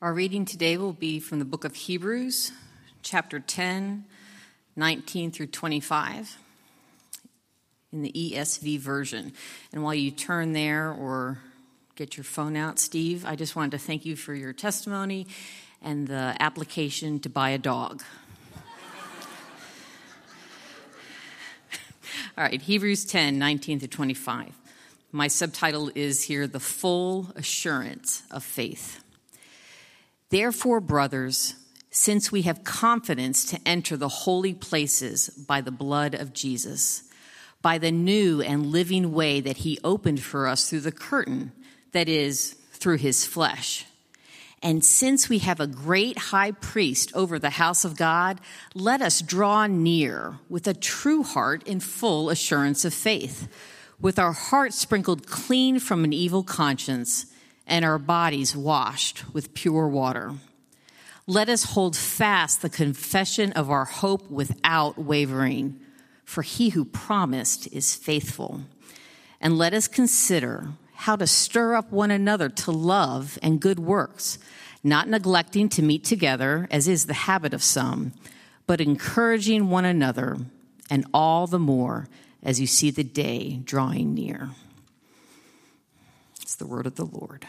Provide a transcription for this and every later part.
Our reading today will be from the book of Hebrews, chapter 10, 19 through 25, in the ESV version. And while you turn there or get your phone out, Steve, I just wanted to thank you for your testimony and the application to buy a dog. All right, Hebrews 10, 19 through 25. My subtitle is here The Full Assurance of Faith. Therefore, brothers, since we have confidence to enter the holy places by the blood of Jesus, by the new and living way that he opened for us through the curtain, that is, through his flesh. And since we have a great high priest over the house of God, let us draw near with a true heart in full assurance of faith, with our hearts sprinkled clean from an evil conscience and our bodies washed with pure water. Let us hold fast the confession of our hope without wavering, for he who promised is faithful. And let us consider how to stir up one another to love and good works, not neglecting to meet together, as is the habit of some, but encouraging one another, and all the more as you see the day drawing near. It's the word of the Lord.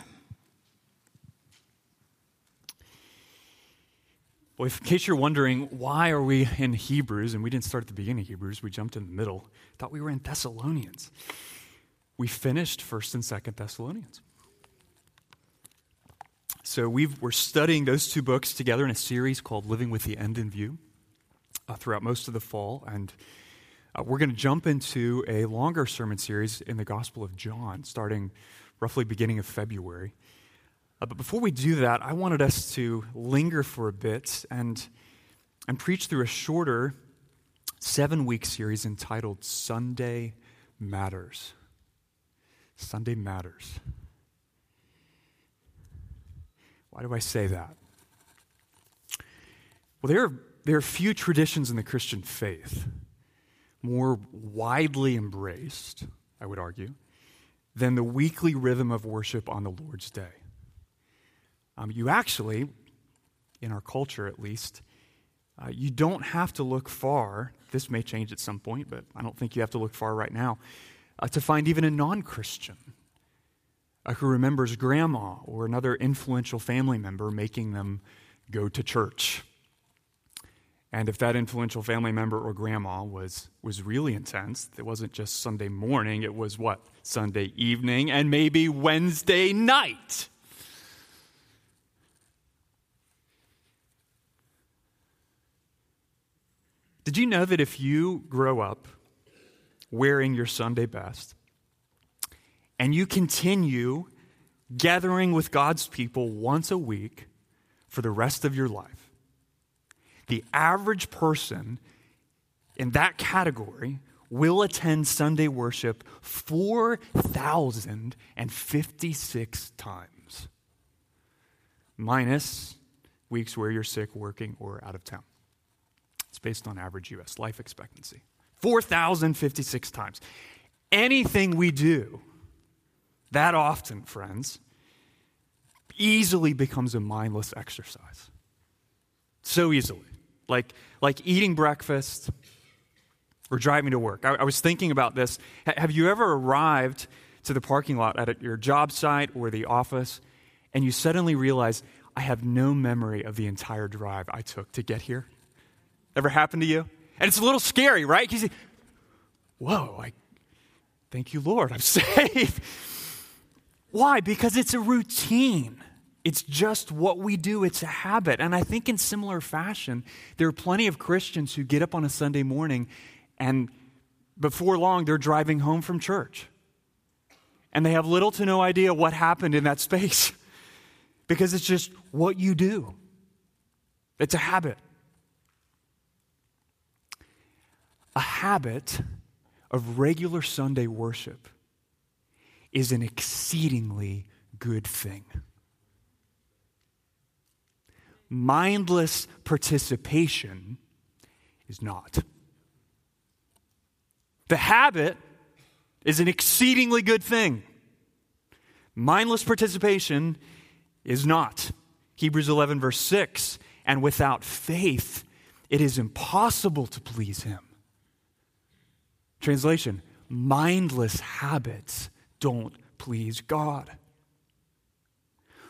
Well, in case you're wondering, why are we in Hebrews, and we didn't start at the beginning of Hebrews, we jumped in the middle, thought we were in Thessalonians. We finished 1st and 2nd Thessalonians. So we are studying those two books together in a series called Living with the End in View uh, throughout most of the fall. And uh, we're going to jump into a longer sermon series in the Gospel of John, starting roughly beginning of February. Uh, but before we do that, I wanted us to linger for a bit and, and preach through a shorter seven week series entitled Sunday Matters. Sunday Matters. Why do I say that? Well, there are, there are few traditions in the Christian faith more widely embraced, I would argue, than the weekly rhythm of worship on the Lord's Day. Um, you actually, in our culture at least, uh, you don't have to look far. This may change at some point, but I don't think you have to look far right now uh, to find even a non Christian uh, who remembers grandma or another influential family member making them go to church. And if that influential family member or grandma was, was really intense, it wasn't just Sunday morning, it was what? Sunday evening and maybe Wednesday night. Did you know that if you grow up wearing your Sunday best and you continue gathering with God's people once a week for the rest of your life, the average person in that category will attend Sunday worship 4,056 times, minus weeks where you're sick, working, or out of town. It's based on average U.S. life expectancy. 4,056 times. Anything we do that often, friends, easily becomes a mindless exercise. So easily. Like, like eating breakfast or driving to work. I, I was thinking about this. H- have you ever arrived to the parking lot at your job site or the office and you suddenly realize, I have no memory of the entire drive I took to get here? Ever happened to you? And it's a little scary, right? Because whoa, I, thank you, Lord, I'm safe. Why? Because it's a routine. It's just what we do, it's a habit. And I think in similar fashion, there are plenty of Christians who get up on a Sunday morning and before long they're driving home from church. And they have little to no idea what happened in that space because it's just what you do. It's a habit. A habit of regular Sunday worship is an exceedingly good thing. Mindless participation is not. The habit is an exceedingly good thing. Mindless participation is not. Hebrews 11, verse 6 and without faith, it is impossible to please him. Translation mindless habits don't please God.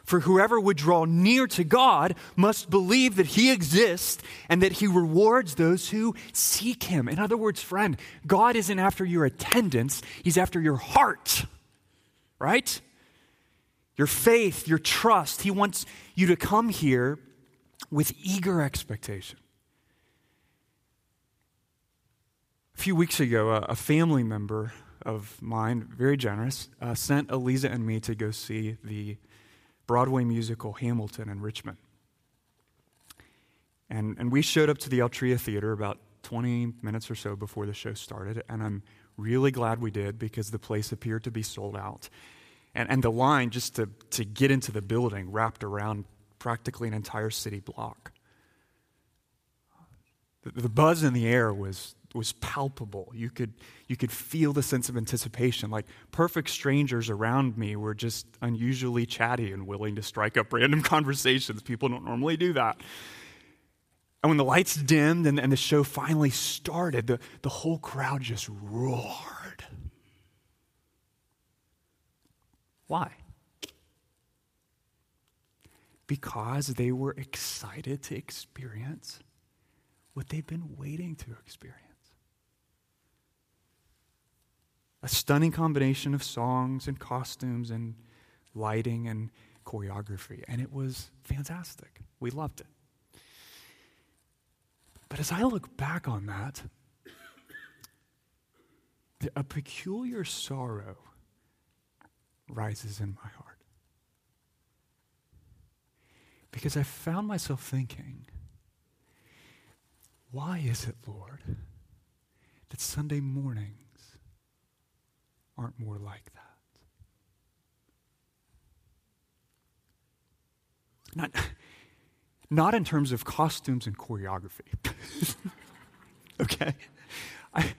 For whoever would draw near to God must believe that He exists and that He rewards those who seek Him. In other words, friend, God isn't after your attendance, He's after your heart, right? Your faith, your trust. He wants you to come here with eager expectation. A few weeks ago, a family member of mine, very generous, uh, sent Eliza and me to go see the Broadway musical Hamilton in Richmond. And, and we showed up to the Altria Theater about 20 minutes or so before the show started, and I'm really glad we did because the place appeared to be sold out. And, and the line just to, to get into the building wrapped around practically an entire city block. The, the buzz in the air was was palpable. You could, you could feel the sense of anticipation. Like perfect strangers around me were just unusually chatty and willing to strike up random conversations. People don't normally do that. And when the lights dimmed and, and the show finally started, the, the whole crowd just roared. Why? Because they were excited to experience what they've been waiting to experience. A stunning combination of songs and costumes and lighting and choreography. And it was fantastic. We loved it. But as I look back on that, a peculiar sorrow rises in my heart. Because I found myself thinking, why is it, Lord, that Sunday morning aren't more like that. Not, not in terms of costumes and choreography. okay? I,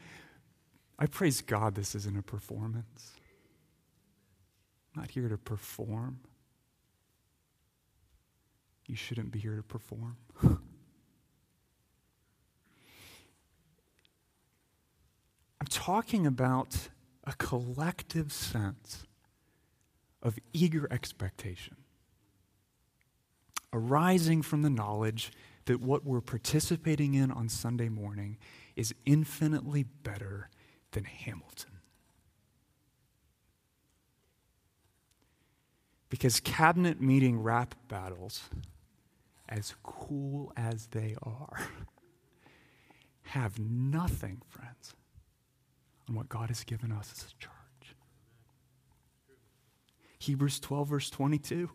I praise God this isn't a performance. I'm not here to perform. You shouldn't be here to perform. I'm talking about a collective sense of eager expectation arising from the knowledge that what we're participating in on Sunday morning is infinitely better than Hamilton. Because cabinet meeting rap battles, as cool as they are, have nothing, friends, what God has given us as a church. Hebrews 12, verse 22.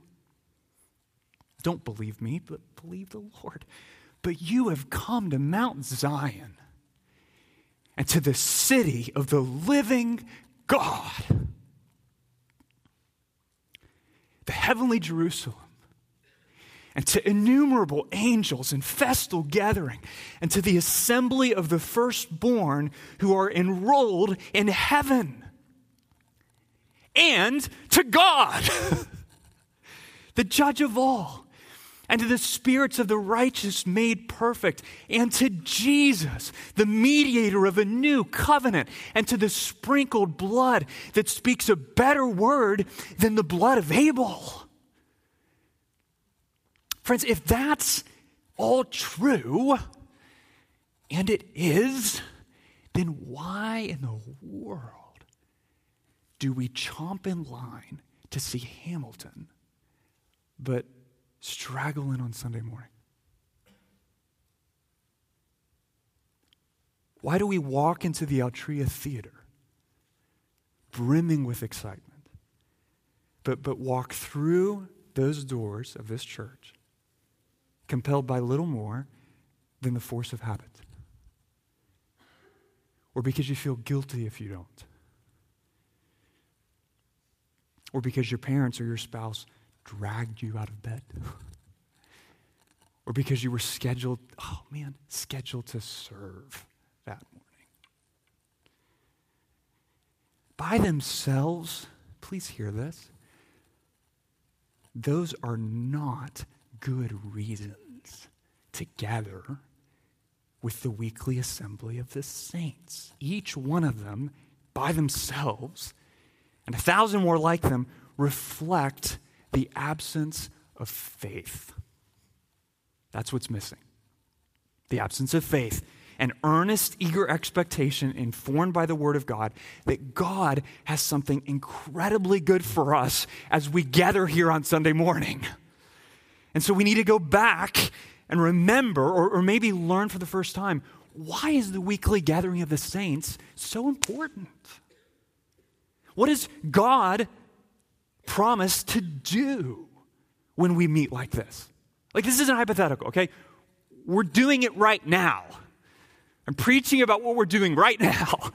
Don't believe me, but believe the Lord. But you have come to Mount Zion and to the city of the living God, the heavenly Jerusalem and to innumerable angels in festal gathering, and to the assembly of the firstborn who are enrolled in heaven, and to God, the judge of all, and to the spirits of the righteous made perfect, and to Jesus, the mediator of a new covenant, and to the sprinkled blood that speaks a better word than the blood of Abel Friends, if that's all true, and it is, then why in the world do we chomp in line to see Hamilton, but straggle in on Sunday morning? Why do we walk into the Altria Theater brimming with excitement, but, but walk through those doors of this church compelled by little more than the force of habit. Or because you feel guilty if you don't. Or because your parents or your spouse dragged you out of bed. or because you were scheduled, oh man, scheduled to serve that morning. By themselves, please hear this, those are not good reasons to gather with the weekly assembly of the saints. Each one of them, by themselves, and a thousand more like them, reflect the absence of faith. That's what's missing. The absence of faith an earnest, eager expectation informed by the Word of God that God has something incredibly good for us as we gather here on Sunday morning. And so we need to go back and remember, or, or maybe learn for the first time, why is the weekly gathering of the saints so important? What does God promise to do when we meet like this? Like, this isn't hypothetical, okay? We're doing it right now. I'm preaching about what we're doing right now.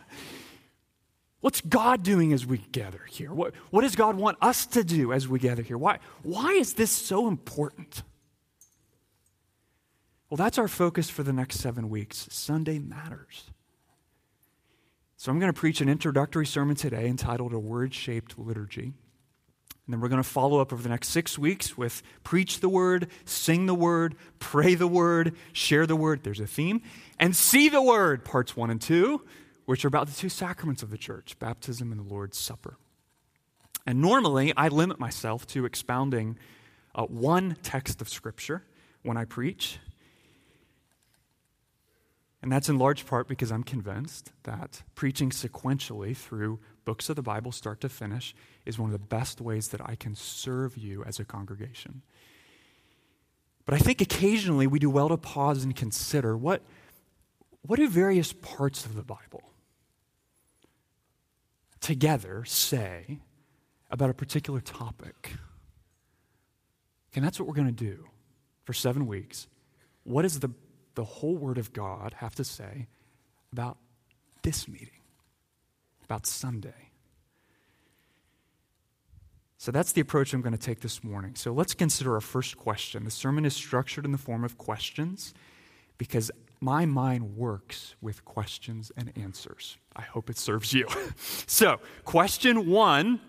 What's God doing as we gather here? What, what does God want us to do as we gather here? Why, why is this so important? Well, that's our focus for the next seven weeks. Sunday matters. So I'm going to preach an introductory sermon today entitled A Word Shaped Liturgy. And then we're going to follow up over the next six weeks with preach the word, sing the word, pray the word, share the word. There's a theme. And see the word, parts one and two, which are about the two sacraments of the church baptism and the Lord's Supper. And normally, I limit myself to expounding uh, one text of Scripture when I preach. And that's in large part because I'm convinced that preaching sequentially through books of the Bible, start to finish, is one of the best ways that I can serve you as a congregation. But I think occasionally we do well to pause and consider what, what do various parts of the Bible together say about a particular topic? And that's what we're going to do for seven weeks. What does the, the whole Word of God have to say about this meeting? about Sunday. So that's the approach I'm going to take this morning. So let's consider our first question. The sermon is structured in the form of questions because my mind works with questions and answers. I hope it serves you. so, question one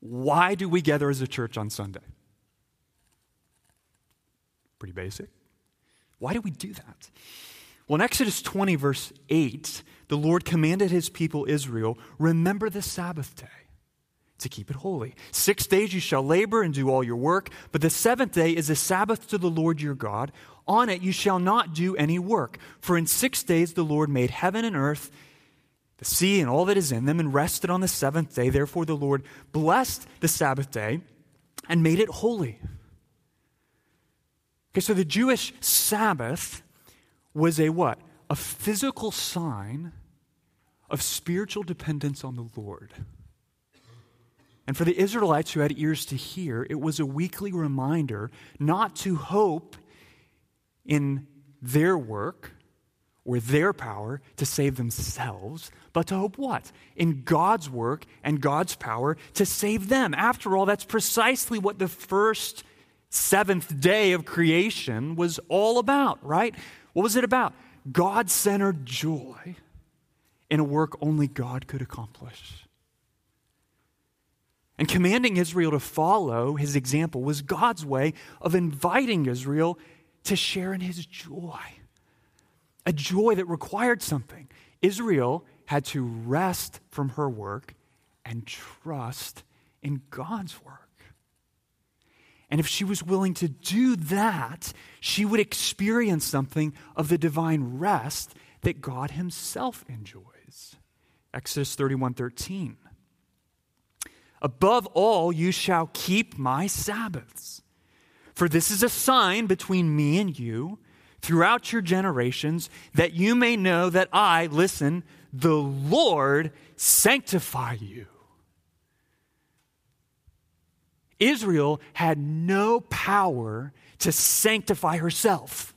why do we gather as a church on Sunday? Pretty basic. Why do we do that? Well, in Exodus 20, verse 8, the Lord commanded his people Israel, Remember the Sabbath day to keep it holy. Six days you shall labor and do all your work, but the seventh day is a Sabbath to the Lord your God. On it you shall not do any work. For in six days the Lord made heaven and earth, the sea and all that is in them, and rested on the seventh day. Therefore the Lord blessed the Sabbath day and made it holy. Okay, so the Jewish Sabbath was a what? A physical sign of spiritual dependence on the Lord. And for the Israelites who had ears to hear, it was a weekly reminder not to hope in their work or their power to save themselves, but to hope what? In God's work and God's power to save them. After all, that's precisely what the first seventh day of creation was all about, right? What was it about? God centered joy in a work only God could accomplish. And commanding Israel to follow his example was God's way of inviting Israel to share in his joy. A joy that required something. Israel had to rest from her work and trust in God's work. And if she was willing to do that, she would experience something of the divine rest that God himself enjoys. Exodus 31 13. Above all, you shall keep my Sabbaths. For this is a sign between me and you throughout your generations, that you may know that I, listen, the Lord sanctify you. Israel had no power to sanctify herself,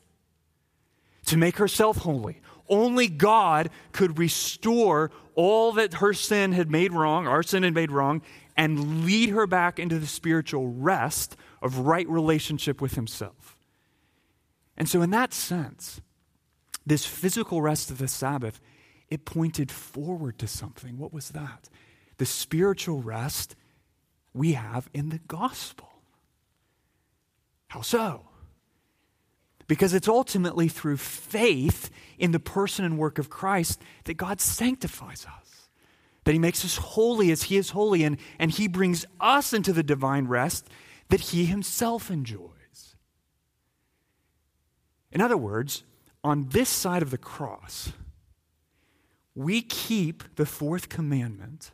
to make herself holy. Only God could restore all that her sin had made wrong, our sin had made wrong, and lead her back into the spiritual rest of right relationship with Himself. And so, in that sense, this physical rest of the Sabbath, it pointed forward to something. What was that? The spiritual rest we have in the gospel. How so? Because it's ultimately through faith in the person and work of Christ that God sanctifies us, that He makes us holy as He is holy, and, and He brings us into the divine rest that He Himself enjoys. In other words, on this side of the cross, we keep the fourth commandment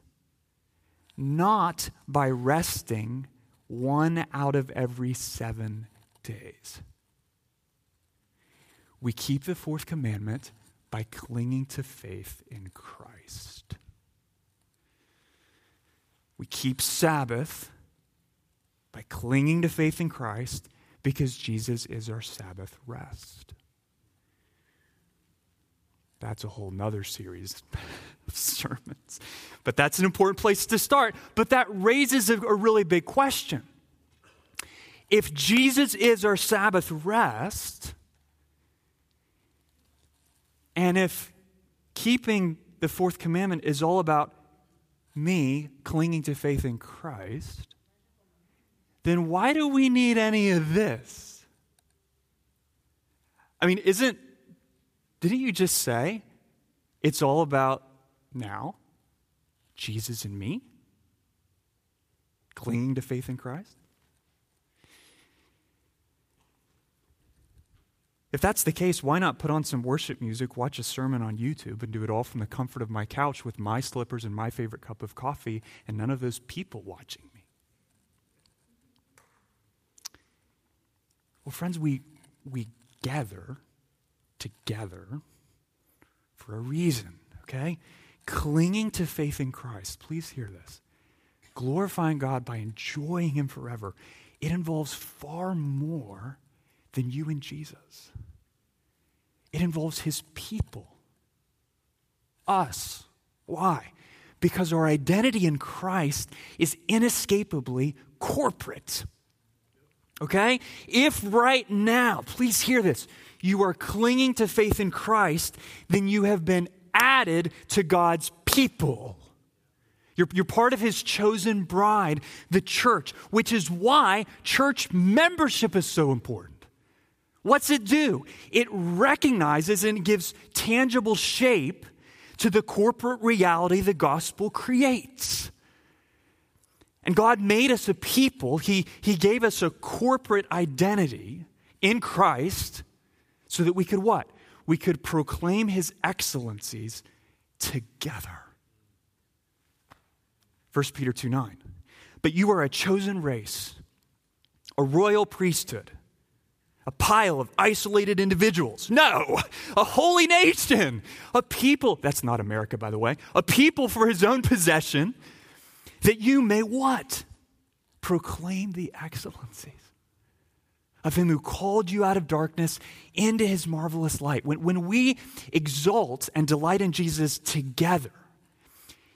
not by resting one out of every seven days. We keep the fourth commandment by clinging to faith in Christ. We keep Sabbath by clinging to faith in Christ because Jesus is our Sabbath rest. That's a whole nother series of sermons. But that's an important place to start. But that raises a, a really big question. If Jesus is our Sabbath rest, and if keeping the fourth commandment is all about me clinging to faith in Christ, then why do we need any of this? I mean, isn't didn't you just say it's all about now? Jesus and me? Clinging to faith in Christ? If that's the case, why not put on some worship music, watch a sermon on YouTube, and do it all from the comfort of my couch with my slippers and my favorite cup of coffee, and none of those people watching me? Well, friends, we, we gather together for a reason, okay? Clinging to faith in Christ, please hear this. Glorifying God by enjoying Him forever, it involves far more than you and Jesus. It involves His people, us. Why? Because our identity in Christ is inescapably corporate. Okay? If right now, please hear this, you are clinging to faith in Christ, then you have been added to God's people. You're, you're part of his chosen bride, the church, which is why church membership is so important. What's it do? It recognizes and gives tangible shape to the corporate reality the gospel creates. And God made us a people, He, he gave us a corporate identity in Christ so that we could what? We could proclaim his excellencies together. 1 Peter 2 9. But you are a chosen race, a royal priesthood, a pile of isolated individuals. No, a holy nation, a people. That's not America, by the way. A people for his own possession, that you may what? Proclaim the excellencies of him who called you out of darkness into his marvelous light. When, when we exalt and delight in Jesus together,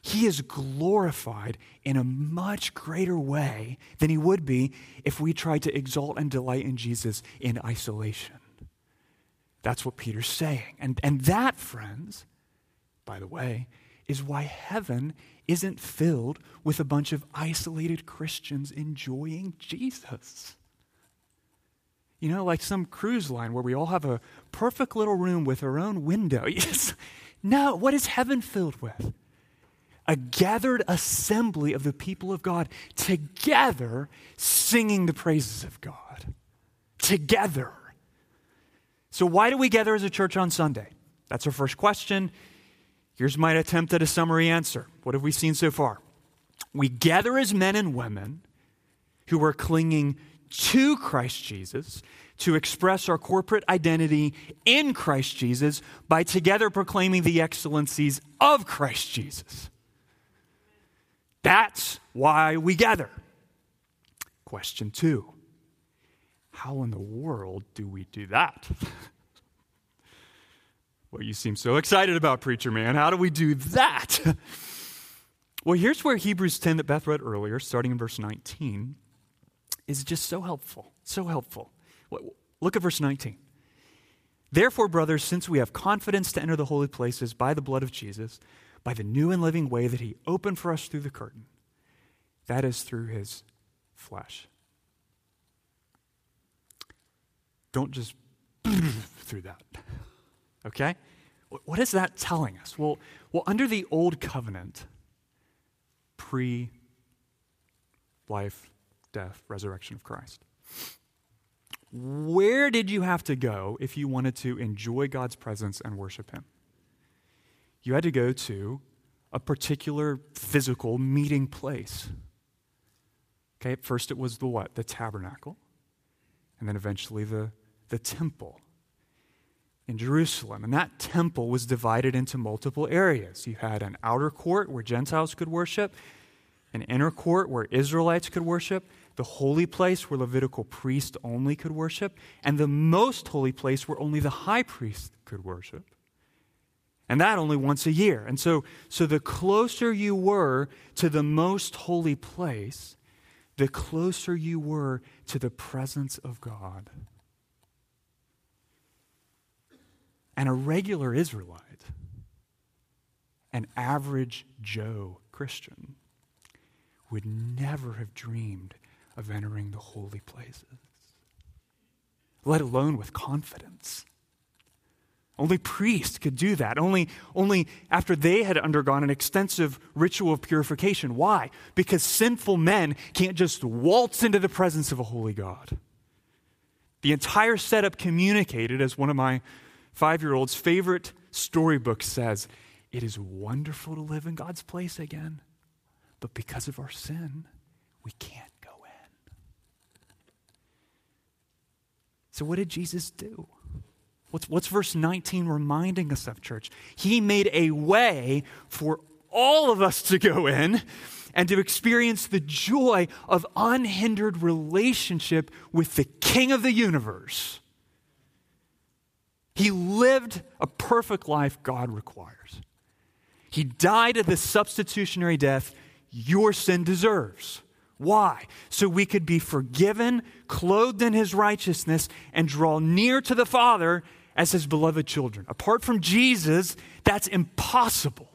he is glorified in a much greater way than he would be if we tried to exalt and delight in Jesus in isolation. That's what Peter's saying. And, and that, friends, by the way, is why heaven isn't filled with a bunch of isolated Christians enjoying Jesus. You know, like some cruise line where we all have a perfect little room with our own window. Yes. No, what is heaven filled with? A gathered assembly of the people of God together singing the praises of God. Together. So, why do we gather as a church on Sunday? That's our first question. Here's my attempt at a summary answer. What have we seen so far? We gather as men and women who are clinging to Christ Jesus to express our corporate identity in Christ Jesus by together proclaiming the excellencies of Christ Jesus. That's why we gather. Question two How in the world do we do that? well, you seem so excited about Preacher Man. How do we do that? well, here's where Hebrews 10 that Beth read earlier, starting in verse 19 is just so helpful. So helpful. Look at verse 19. Therefore, brothers, since we have confidence to enter the holy places by the blood of Jesus, by the new and living way that he opened for us through the curtain, that is through his flesh. don't just through that. Okay? What is that telling us? Well, well under the old covenant, pre life, death, resurrection of Christ, where did you have to go if you wanted to enjoy God's presence and worship Him? You had to go to a particular physical meeting place. Okay, at first it was the what? The tabernacle. And then eventually the, the temple in Jerusalem. And that temple was divided into multiple areas. You had an outer court where Gentiles could worship, an inner court where Israelites could worship, the holy place where Levitical priests only could worship, and the most holy place where only the high priest could worship. And that only once a year. And so, so the closer you were to the most holy place, the closer you were to the presence of God. And a regular Israelite, an average Joe Christian, would never have dreamed of entering the holy places, let alone with confidence. Only priests could do that. Only, only after they had undergone an extensive ritual of purification. Why? Because sinful men can't just waltz into the presence of a holy God. The entire setup communicated, as one of my five year old's favorite storybook says, it is wonderful to live in God's place again, but because of our sin, we can't go in. So, what did Jesus do? What's, what's verse 19 reminding us of, church? He made a way for all of us to go in and to experience the joy of unhindered relationship with the King of the universe. He lived a perfect life God requires. He died of the substitutionary death your sin deserves. Why? So we could be forgiven, clothed in his righteousness, and draw near to the Father as his beloved children. Apart from Jesus, that's impossible.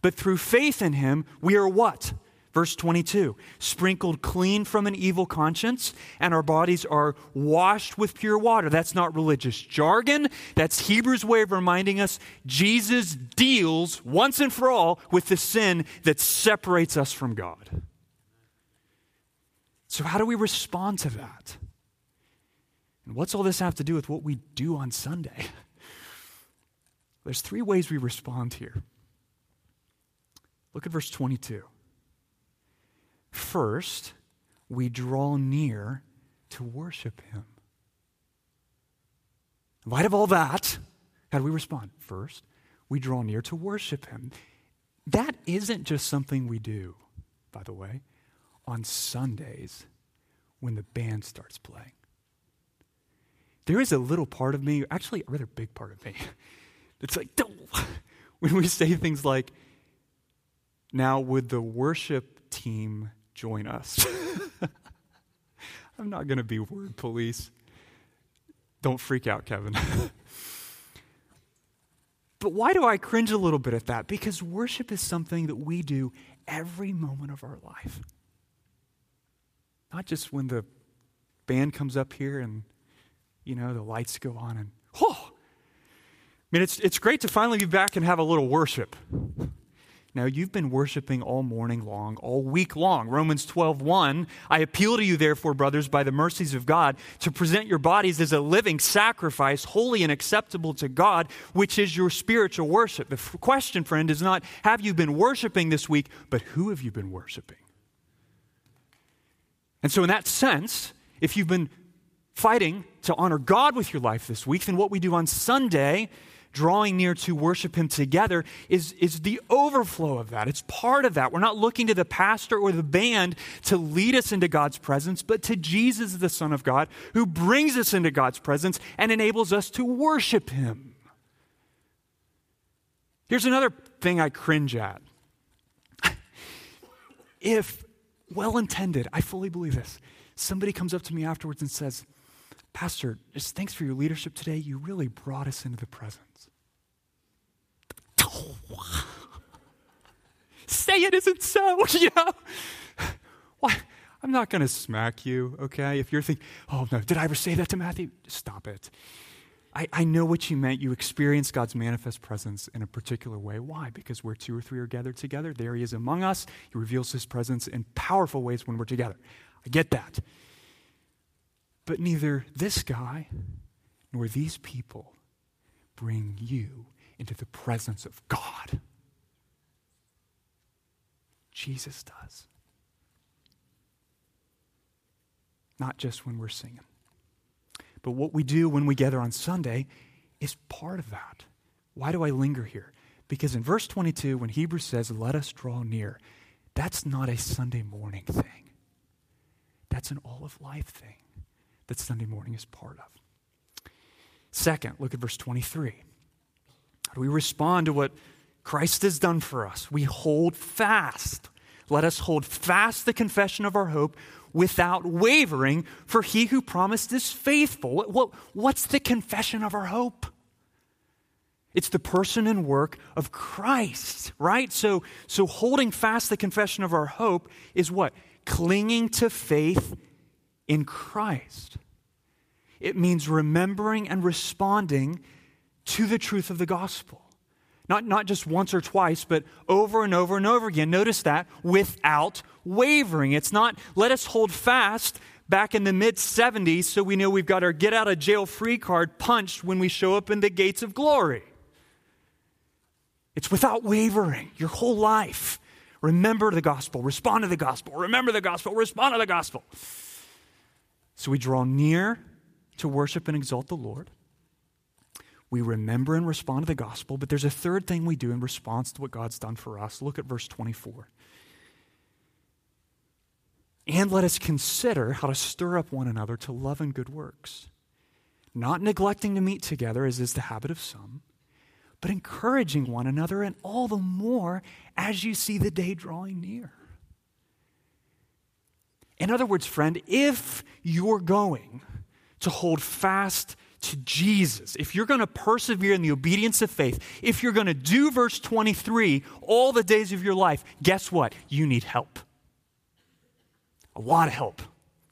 But through faith in him, we are what? Verse 22 sprinkled clean from an evil conscience, and our bodies are washed with pure water. That's not religious jargon. That's Hebrews' way of reminding us Jesus deals once and for all with the sin that separates us from God. So, how do we respond to that? And what's all this have to do with what we do on Sunday? There's three ways we respond here. Look at verse 22. First, we draw near to worship Him. In light of all that, how do we respond? First, we draw near to worship Him. That isn't just something we do, by the way, on Sundays when the band starts playing there is a little part of me, actually, a rather big part of me, that's like, when we say things like, now would the worship team join us? I'm not going to be word police. Don't freak out, Kevin. but why do I cringe a little bit at that? Because worship is something that we do every moment of our life. Not just when the band comes up here and you know, the lights go on and, oh, I mean, it's, it's great to finally be back and have a little worship. Now, you've been worshiping all morning long, all week long. Romans 12, 1. I appeal to you, therefore, brothers, by the mercies of God, to present your bodies as a living sacrifice, holy and acceptable to God, which is your spiritual worship. The f- question, friend, is not have you been worshiping this week, but who have you been worshiping? And so, in that sense, if you've been fighting to honor God with your life this week, then what we do on Sunday, drawing near to worship Him together, is, is the overflow of that. It's part of that. We're not looking to the pastor or the band to lead us into God's presence, but to Jesus, the Son of God, who brings us into God's presence and enables us to worship Him. Here's another thing I cringe at. if, well intended, I fully believe this, somebody comes up to me afterwards and says, Pastor, just thanks for your leadership today. You really brought us into the presence. Say it isn't so, you know? Why? I'm not going to smack you, okay? If you're thinking, oh no, did I ever say that to Matthew? Stop it. I, I know what you meant. You experience God's manifest presence in a particular way. Why? Because where two or three are gathered together, there He is among us. He reveals His presence in powerful ways when we're together. I get that. But neither this guy nor these people bring you into the presence of God. Jesus does. Not just when we're singing. But what we do when we gather on Sunday is part of that. Why do I linger here? Because in verse 22, when Hebrews says, let us draw near, that's not a Sunday morning thing. That's an all of life thing that Sunday morning is part of. Second, look at verse 23. We respond to what Christ has done for us? We hold fast. Let us hold fast the confession of our hope without wavering, for he who promised is faithful. What, what, what's the confession of our hope? It's the person and work of Christ, right? So, so holding fast the confession of our hope is what? Clinging to faith in Christ. It means remembering and responding to the truth of the gospel. Not, not just once or twice, but over and over and over again. Notice that without wavering. It's not let us hold fast back in the mid 70s so we know we've got our get out of jail free card punched when we show up in the gates of glory. It's without wavering your whole life. Remember the gospel, respond to the gospel, remember the gospel, respond to the gospel. So we draw near to worship and exalt the Lord we remember and respond to the gospel, but there's a third thing we do in response to what God's done for us. Look at verse 24. And let us consider how to stir up one another to love and good works, not neglecting to meet together, as is the habit of some, but encouraging one another, and all the more as you see the day drawing near. In other words, friend, if you're going to hold fast to Jesus, if you're going to persevere in the obedience of faith, if you're going to do verse 23 all the days of your life, guess what? You need help. A lot of help.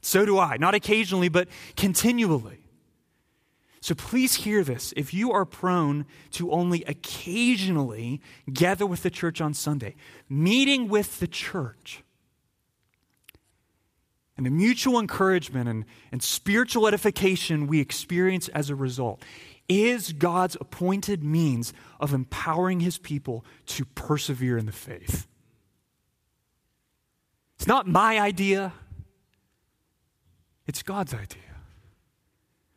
So do I. Not occasionally, but continually. So please hear this. If you are prone to only occasionally gather with the church on Sunday, meeting with the church and the mutual encouragement and, and spiritual edification we experience as a result is God's appointed means of empowering his people to persevere in the faith. It's not my idea, it's God's idea.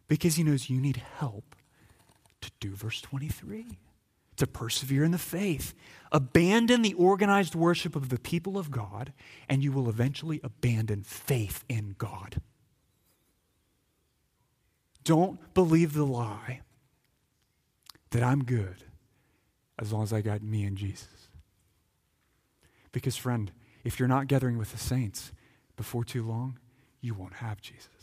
Because he knows you need help to do verse 23 to persevere in the faith. Abandon the organized worship of the people of God, and you will eventually abandon faith in God. Don't believe the lie that I'm good as long as I got me and Jesus. Because, friend, if you're not gathering with the saints before too long, you won't have Jesus.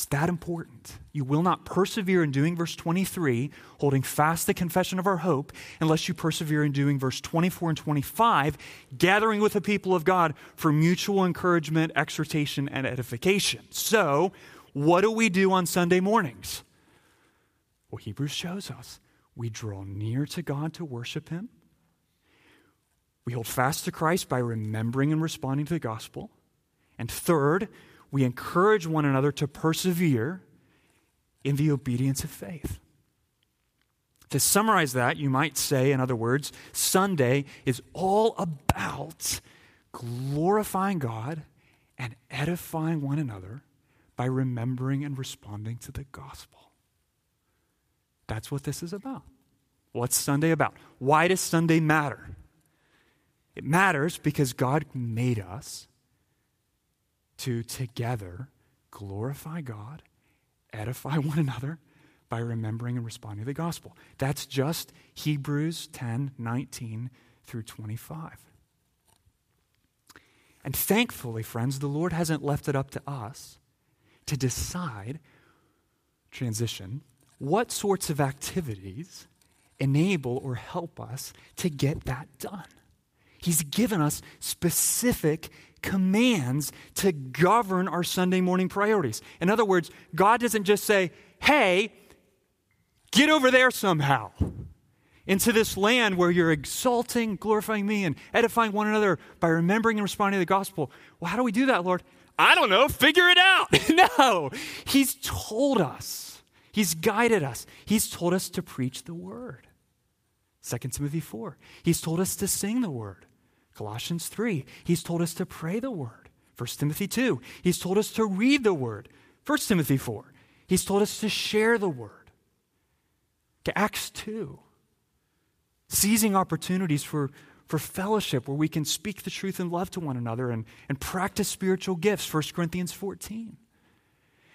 It's that important. You will not persevere in doing verse 23, holding fast the confession of our hope, unless you persevere in doing verse 24 and 25, gathering with the people of God for mutual encouragement, exhortation, and edification. So, what do we do on Sunday mornings? Well, Hebrews shows us we draw near to God to worship Him. We hold fast to Christ by remembering and responding to the gospel. And third, we encourage one another to persevere in the obedience of faith. To summarize that, you might say, in other words, Sunday is all about glorifying God and edifying one another by remembering and responding to the gospel. That's what this is about. What's Sunday about? Why does Sunday matter? It matters because God made us to together glorify God, edify one another by remembering and responding to the gospel. That's just Hebrews 10 19 through 25. And thankfully, friends, the Lord hasn't left it up to us to decide, transition, what sorts of activities enable or help us to get that done. He's given us specific commands to govern our Sunday morning priorities. In other words, God doesn't just say, hey, get over there somehow into this land where you're exalting, glorifying me, and edifying one another by remembering and responding to the gospel. Well, how do we do that, Lord? I don't know, figure it out. no, He's told us, He's guided us, He's told us to preach the word. 2 Timothy 4, He's told us to sing the word. Colossians 3, He's told us to pray the word. 1 Timothy 2, He's told us to read the word. 1 Timothy 4, He's told us to share the word. To Acts 2, seizing opportunities for, for fellowship where we can speak the truth and love to one another and, and practice spiritual gifts, 1 Corinthians 14.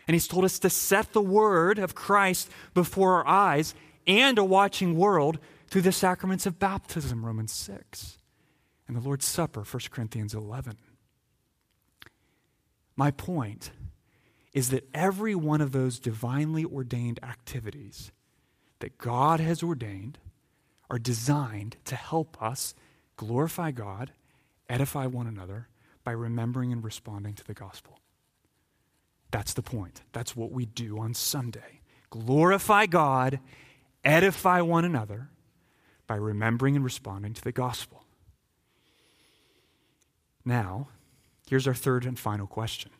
And he's told us to set the word of Christ before our eyes and a watching world through the sacraments of baptism, Romans 6, and the Lord's Supper, 1 Corinthians 11. My point is that every one of those divinely ordained activities that God has ordained are designed to help us glorify God, edify one another by remembering and responding to the gospel. That's the point. That's what we do on Sunday. Glorify God, edify one another by remembering and responding to the gospel. Now, here's our third and final question.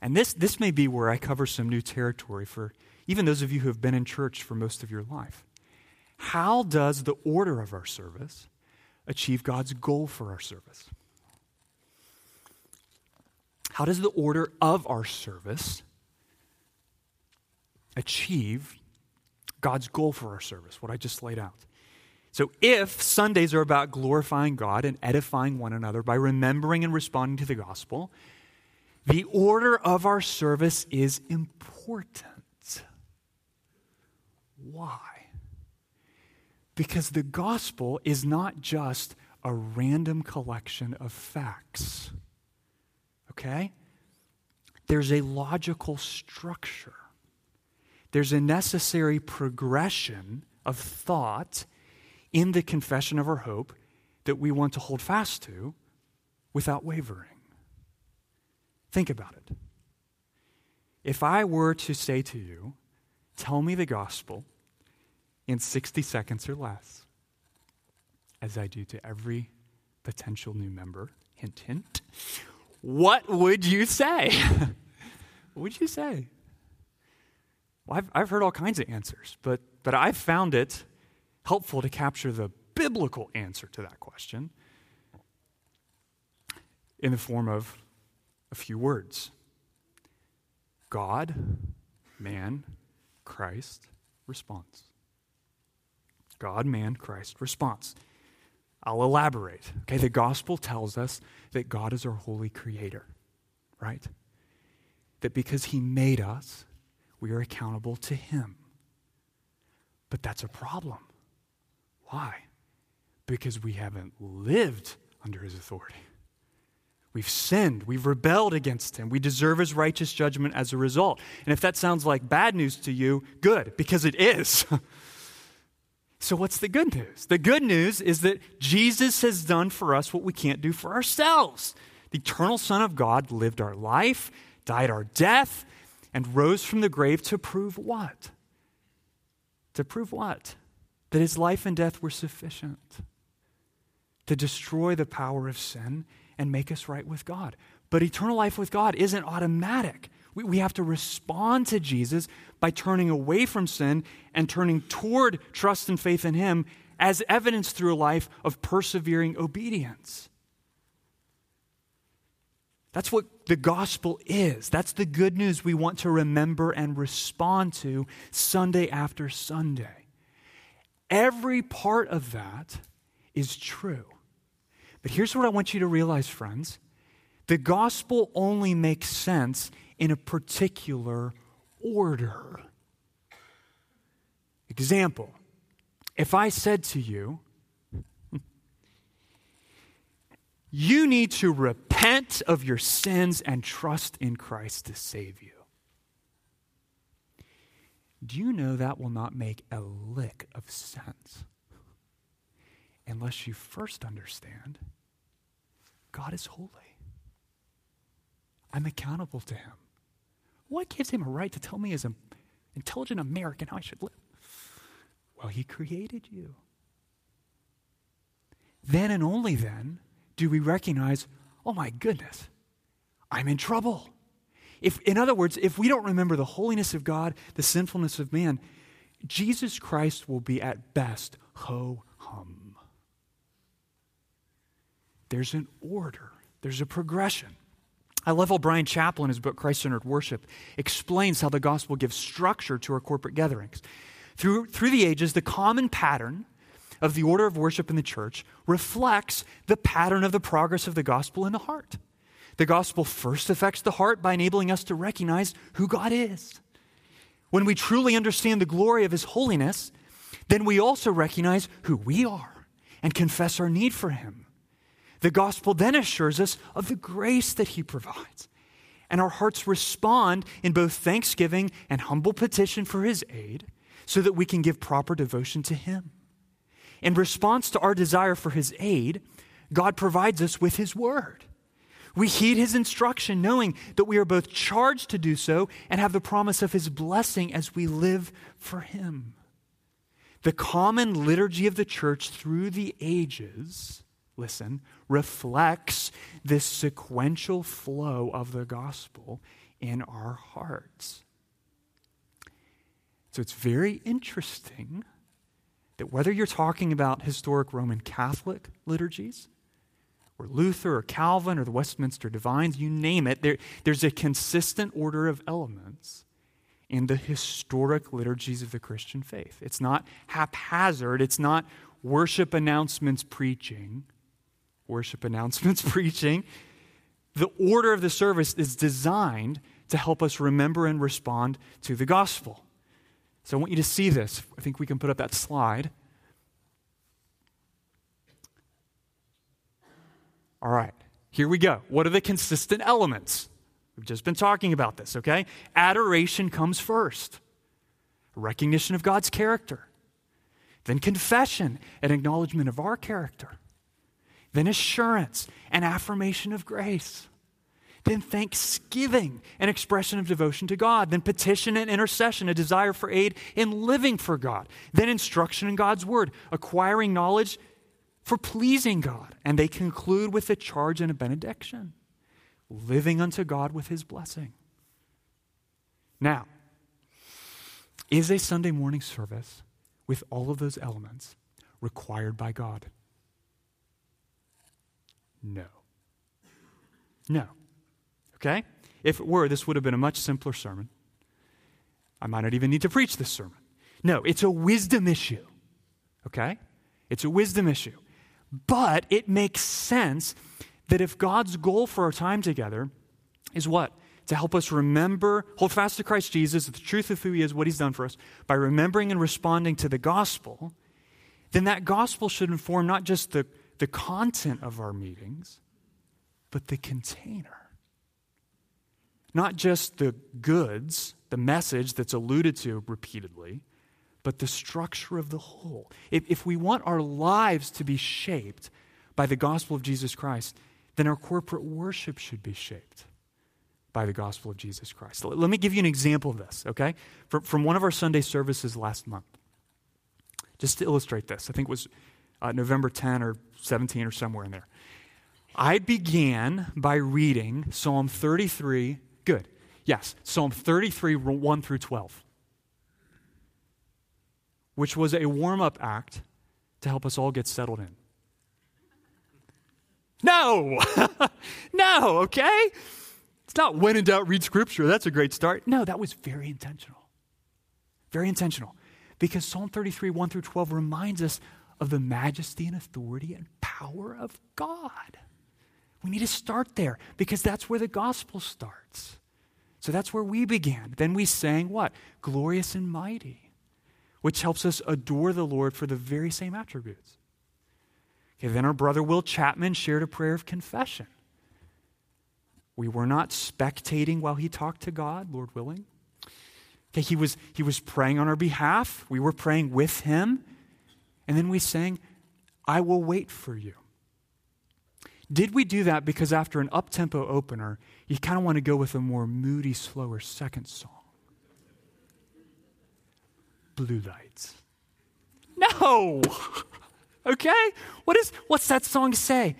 And this, this may be where I cover some new territory for even those of you who have been in church for most of your life. How does the order of our service achieve God's goal for our service? How does the order of our service achieve God's goal for our service, what I just laid out? So, if Sundays are about glorifying God and edifying one another by remembering and responding to the gospel, the order of our service is important. Why? Because the gospel is not just a random collection of facts. Okay? There's a logical structure, there's a necessary progression of thought in the confession of our hope that we want to hold fast to without wavering. Think about it. If I were to say to you, tell me the gospel in 60 seconds or less, as I do to every potential new member. Hint, hint. What would you say? what would you say? Well, I've, I've heard all kinds of answers, but, but I've found it helpful to capture the biblical answer to that question in the form of a few words God, man, Christ, response. God, man, Christ response. I'll elaborate. Okay, the gospel tells us that God is our holy creator, right? That because he made us, we are accountable to him. But that's a problem. Why? Because we haven't lived under his authority. We've sinned. We've rebelled against him. We deserve his righteous judgment as a result. And if that sounds like bad news to you, good, because it is. So, what's the good news? The good news is that Jesus has done for us what we can't do for ourselves. The eternal Son of God lived our life, died our death, and rose from the grave to prove what? To prove what? That his life and death were sufficient to destroy the power of sin and make us right with God. But eternal life with God isn't automatic. We, we have to respond to Jesus by turning away from sin and turning toward trust and faith in Him as evidence through a life of persevering obedience. That's what the gospel is. That's the good news we want to remember and respond to Sunday after Sunday. Every part of that is true. But here's what I want you to realize, friends the gospel only makes sense in a particular order. Example if I said to you, you need to repent of your sins and trust in Christ to save you. Do you know that will not make a lick of sense? unless you first understand God is holy. I'm accountable to him. What gives him a right to tell me as an intelligent American how I should live? Well, he created you. Then and only then do we recognize, oh my goodness, I'm in trouble. If, in other words, if we don't remember the holiness of God, the sinfulness of man, Jesus Christ will be at best ho hum. There's an order, there's a progression. I love how Bryan Chapell in his book Christ Centered Worship explains how the gospel gives structure to our corporate gatherings. Through, through the ages, the common pattern of the order of worship in the church reflects the pattern of the progress of the gospel in the heart. The gospel first affects the heart by enabling us to recognize who God is. When we truly understand the glory of his holiness, then we also recognize who we are and confess our need for him. The gospel then assures us of the grace that he provides. And our hearts respond in both thanksgiving and humble petition for his aid so that we can give proper devotion to him. In response to our desire for his aid, God provides us with his word. We heed his instruction, knowing that we are both charged to do so and have the promise of his blessing as we live for him. The common liturgy of the church through the ages, listen, reflects this sequential flow of the gospel in our hearts. So it's very interesting that whether you're talking about historic Roman Catholic liturgies, or Luther or Calvin or the Westminster Divines, you name it, there, there's a consistent order of elements in the historic liturgies of the Christian faith. It's not haphazard, it's not worship announcements preaching. Worship announcements preaching. The order of the service is designed to help us remember and respond to the gospel. So I want you to see this. I think we can put up that slide. All right, here we go. What are the consistent elements? We've just been talking about this, okay? Adoration comes first, recognition of God's character. Then confession, and acknowledgement of our character. Then assurance, and affirmation of grace. Then thanksgiving, an expression of devotion to God. Then petition and intercession, a desire for aid in living for God. Then instruction in God's word, acquiring knowledge for pleasing God. And they conclude with a charge and a benediction, living unto God with his blessing. Now, is a Sunday morning service with all of those elements required by God? No. No. Okay? If it were, this would have been a much simpler sermon. I might not even need to preach this sermon. No, it's a wisdom issue. Okay? It's a wisdom issue. But it makes sense that if God's goal for our time together is what? To help us remember, hold fast to Christ Jesus, the truth of who He is, what He's done for us, by remembering and responding to the gospel, then that gospel should inform not just the, the content of our meetings, but the container. Not just the goods, the message that's alluded to repeatedly, but the structure of the whole. If, if we want our lives to be shaped by the gospel of Jesus Christ, then our corporate worship should be shaped by the gospel of Jesus Christ. Let me give you an example of this, okay? From, from one of our Sunday services last month. Just to illustrate this, I think it was uh, November 10 or 17 or somewhere in there. I began by reading Psalm 33. Good. Yes, Psalm 33, 1 through 12 which was a warm up act to help us all get settled in. No, no, okay? It's not when in doubt, read scripture. That's a great start. No, that was very intentional. Very intentional. Because Psalm 33, 1 through 12 reminds us of the majesty and authority and power of God. We need to start there because that's where the gospel starts. So that's where we began. Then we sang what? Glorious and mighty which helps us adore the Lord for the very same attributes. Okay, then our brother Will Chapman shared a prayer of confession. We were not spectating while he talked to God, Lord willing. Okay, he was, he was praying on our behalf. We were praying with him. And then we sang, I will wait for you. Did we do that because after an up tempo opener, you kind of want to go with a more moody, slower second song? Blue lights. No! okay? What is what's that song say?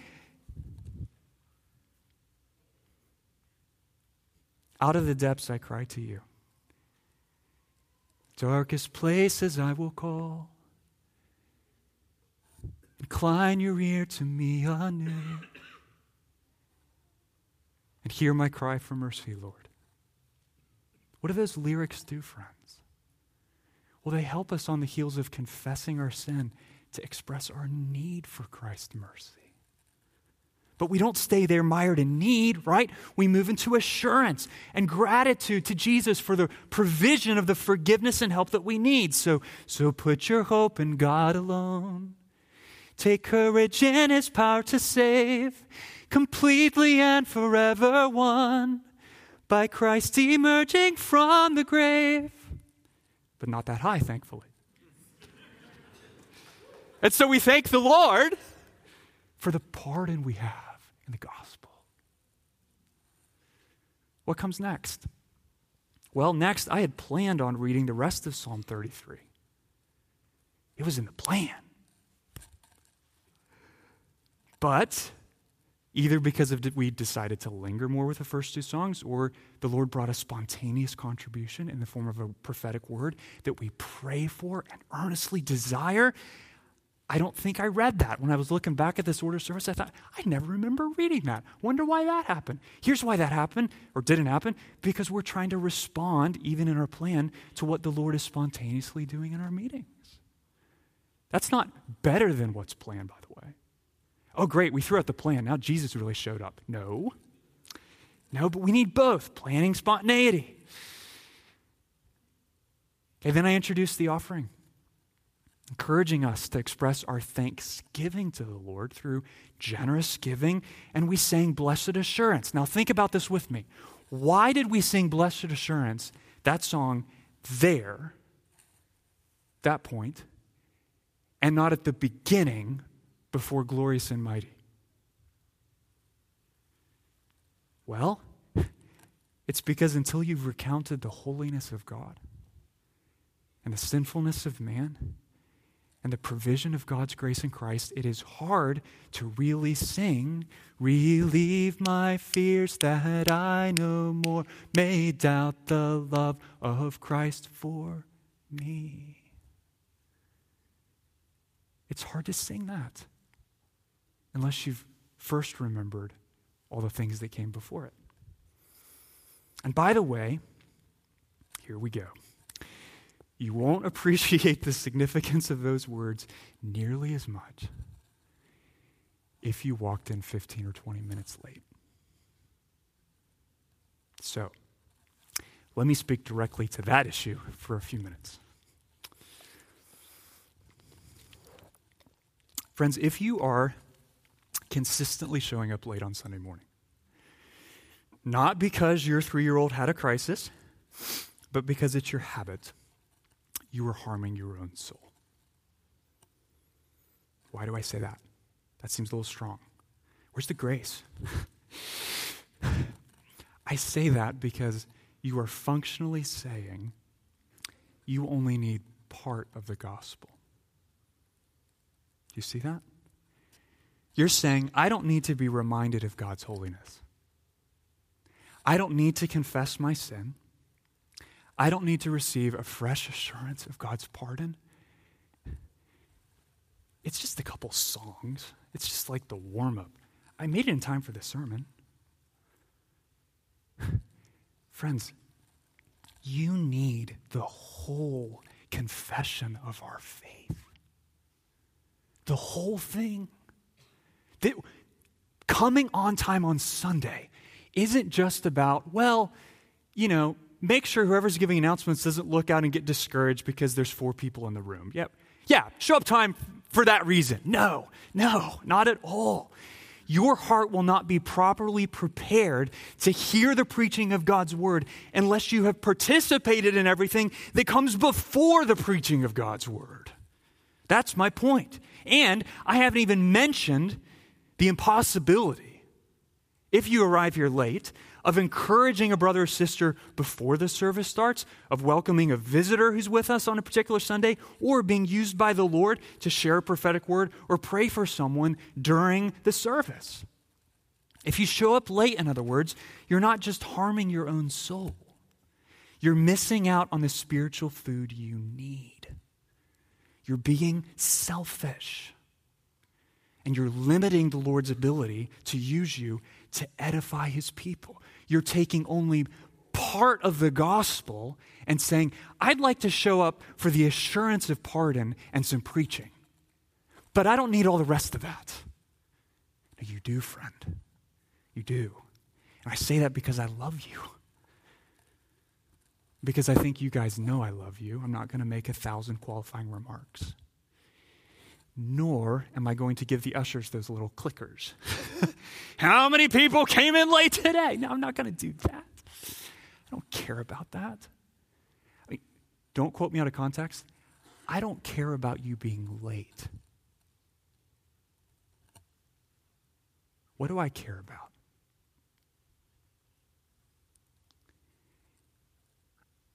Out of the depths I cry to you. Darkest places I will call. Incline your ear to me anew. And hear my cry for mercy, Lord. What do those lyrics do, friends? Well, they help us on the heels of confessing our sin to express our need for Christ's mercy. But we don't stay there mired in need, right? We move into assurance and gratitude to Jesus for the provision of the forgiveness and help that we need. So, so put your hope in God alone. Take courage in his power to save, completely and forever one by Christ emerging from the grave. But not that high, thankfully. and so we thank the Lord for the pardon we have in the gospel. What comes next? Well, next, I had planned on reading the rest of Psalm 33. It was in the plan. But either because of we decided to linger more with the first two songs or the lord brought a spontaneous contribution in the form of a prophetic word that we pray for and earnestly desire I don't think I read that. When I was looking back at this order service, I thought, I never remember reading that. Wonder why that happened. Here's why that happened, or didn't happen, because we're trying to respond, even in our plan, to what the Lord is spontaneously doing in our meetings. That's not better than what's planned, by the. Oh, great, we threw out the plan. Now Jesus really showed up. No. No, but we need both planning, spontaneity. Okay, then I introduced the offering encouraging us to express our thanksgiving to the Lord through generous giving, and we sang Blessed Assurance. Now, think about this with me. Why did we sing Blessed Assurance, that song, there, that point, and not at the beginning before Glorious and Mighty? Well, it's because until you've recounted the holiness of God and the sinfulness of man, and the provision of God's grace in Christ, it is hard to really sing, Relieve my fears that I no more may doubt the love of Christ for me. It's hard to sing that unless you've first remembered all the things that came before it. And by the way, here we go you won't appreciate the significance of those words nearly as much if you walked in 15 or 20 minutes late. So, let me speak directly to that issue for a few minutes. Friends, if you are consistently showing up late on Sunday morning, not because your three year old had a crisis, but because it's your habit, you are harming your own soul. Why do I say that? That seems a little strong. Where's the grace? I say that because you are functionally saying you only need part of the gospel. Do you see that? You're saying, I don't need to be reminded of God's holiness. I don't need to confess my sin. I don't need to receive a fresh assurance of God's pardon. It's just a couple songs, it's just like the warm up. I made it in time for the sermon. Friends, you need the whole confession of our faith. The whole thing. That coming on time on Sunday isn't just about, well, you know, make sure whoever's giving announcements doesn't look out and get discouraged because there's four people in the room. Yep. Yeah, show up time for that reason. No, no, not at all. Your heart will not be properly prepared to hear the preaching of God's word unless you have participated in everything that comes before the preaching of God's word. That's my point. And I haven't even mentioned the impossibility, if you arrive here late, of encouraging a brother or sister before the service starts, of welcoming a visitor who's with us on a particular Sunday, or being used by the Lord to share a prophetic word or pray for someone during the service. If you show up late, in other words, you're not just harming your own soul, you're missing out on the spiritual food you need. You're being selfish. And you're limiting the Lord's ability to use you to edify his people. You're taking only part of the gospel and saying, I'd like to show up for the assurance of pardon and some preaching, but I don't need all the rest of that. No, you do, friend. You do. And I say that because I love you. Because I think you guys know I love you. I'm not going to make a thousand qualifying remarks nor am I going to give the ushers those little clickers. How many people came in late today? No, I'm not going to do that. I don't care about that. I mean, don't quote me out of context. I don't care about you being late. What do I care about?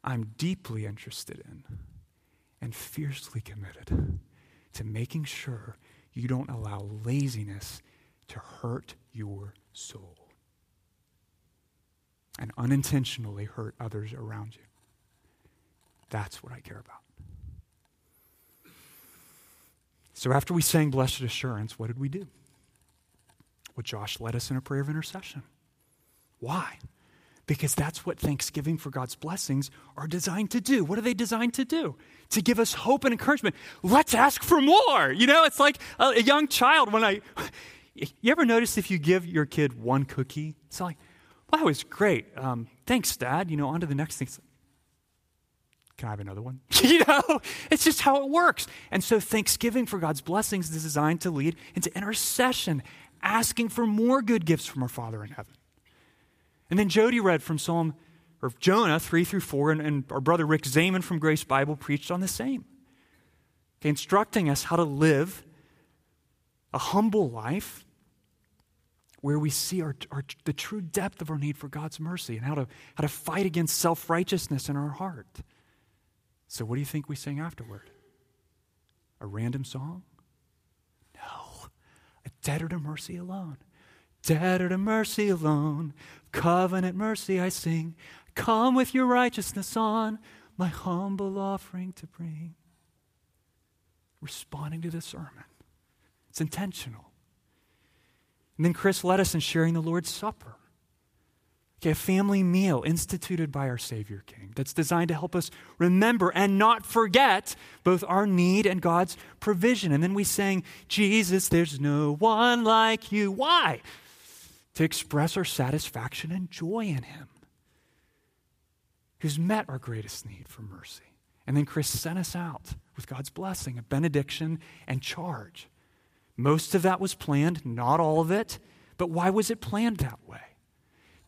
I'm deeply interested in and fiercely committed to making sure you don't allow laziness to hurt your soul and unintentionally hurt others around you. That's what I care about. So after we sang Blessed Assurance, what did we do? Well, Josh led us in a prayer of intercession. Why? Because that's what thanksgiving for God's blessings are designed to do. What are they designed to do? To give us hope and encouragement. Let's ask for more. You know, it's like a, a young child when I. You ever notice if you give your kid one cookie, it's like, that was great. Um, thanks, Dad. You know, on to the next thing. Can I have another one? you know, it's just how it works. And so, thanksgiving for God's blessings is designed to lead into intercession, asking for more good gifts from our Father in heaven. And then Jody read from Psalm or Jonah 3 through 4, and, and our brother Rick Zaman from Grace Bible preached on the same. Okay, instructing us how to live a humble life where we see our, our, the true depth of our need for God's mercy and how to, how to fight against self righteousness in our heart. So, what do you think we sing afterward? A random song? No, a debtor to mercy alone. Debtor to mercy alone, covenant mercy I sing. Come with your righteousness on, my humble offering to bring. Responding to the sermon. It's intentional. And then Chris led us in sharing the Lord's Supper. Okay, a family meal instituted by our Savior King that's designed to help us remember and not forget both our need and God's provision. And then we sang, Jesus, there's no one like you. Why? To express our satisfaction and joy in Him, who's met our greatest need for mercy. And then Chris sent us out with God's blessing, a benediction, and charge. Most of that was planned, not all of it, but why was it planned that way?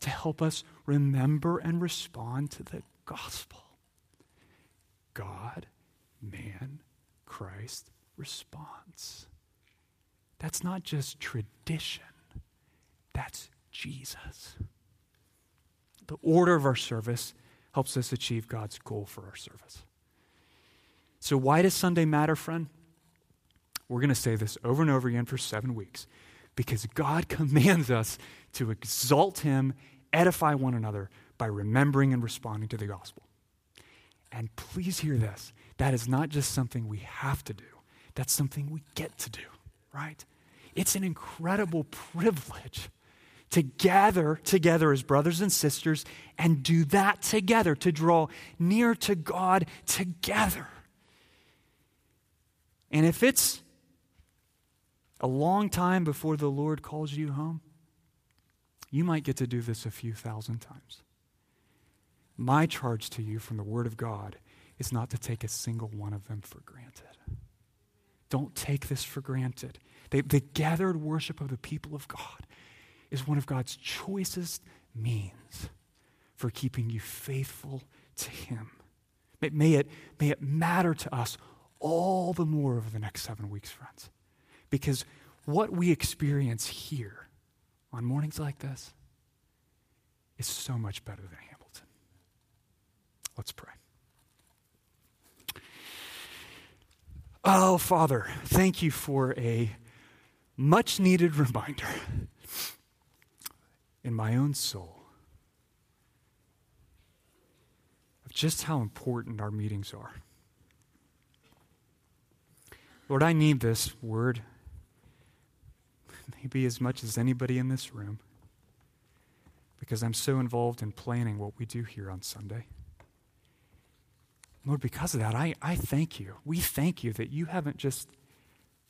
To help us remember and respond to the gospel. God, man, Christ response. That's not just tradition. That's Jesus. The order of our service helps us achieve God's goal for our service. So, why does Sunday matter, friend? We're going to say this over and over again for seven weeks because God commands us to exalt Him, edify one another by remembering and responding to the gospel. And please hear this that is not just something we have to do, that's something we get to do, right? It's an incredible privilege to gather together as brothers and sisters and do that together, to draw near to God together. And if it's a long time before the Lord calls you home, you might get to do this a few thousand times. My charge to you from the Word of God is not to take a single one of them for granted. Don't take this for granted. They, the gathered worship of the people of God is one of God's choicest means for keeping you faithful to Him. May, may, it, may it matter to us all the more over the next seven weeks, friends. Because what we experience here on mornings like this is so much better than Hamilton. Let's pray. Oh, Father, thank you for a much needed reminder in my own soul of just how important our meetings are. Lord, I need this word maybe as much as anybody in this room because I'm so involved in planning what we do here on Sunday. Lord, because of that, I, I thank you. We thank you that you haven't just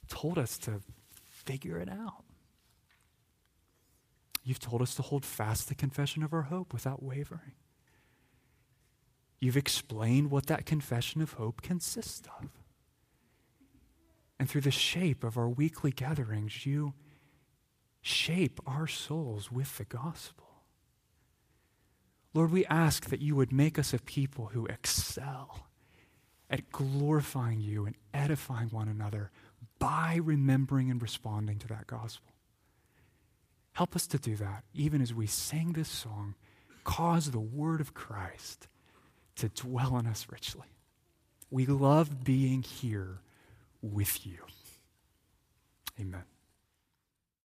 told us to figure it out. You've told us to hold fast the confession of our hope without wavering. You've explained what that confession of hope consists of. And through the shape of our weekly gatherings, you shape our souls with the gospel. Lord, we ask that you would make us a people who excel at glorifying you and edifying one another by remembering and responding to that gospel. Help us to do that, even as we sing this song. Cause the word of Christ to dwell in us richly. We love being here with you. Amen.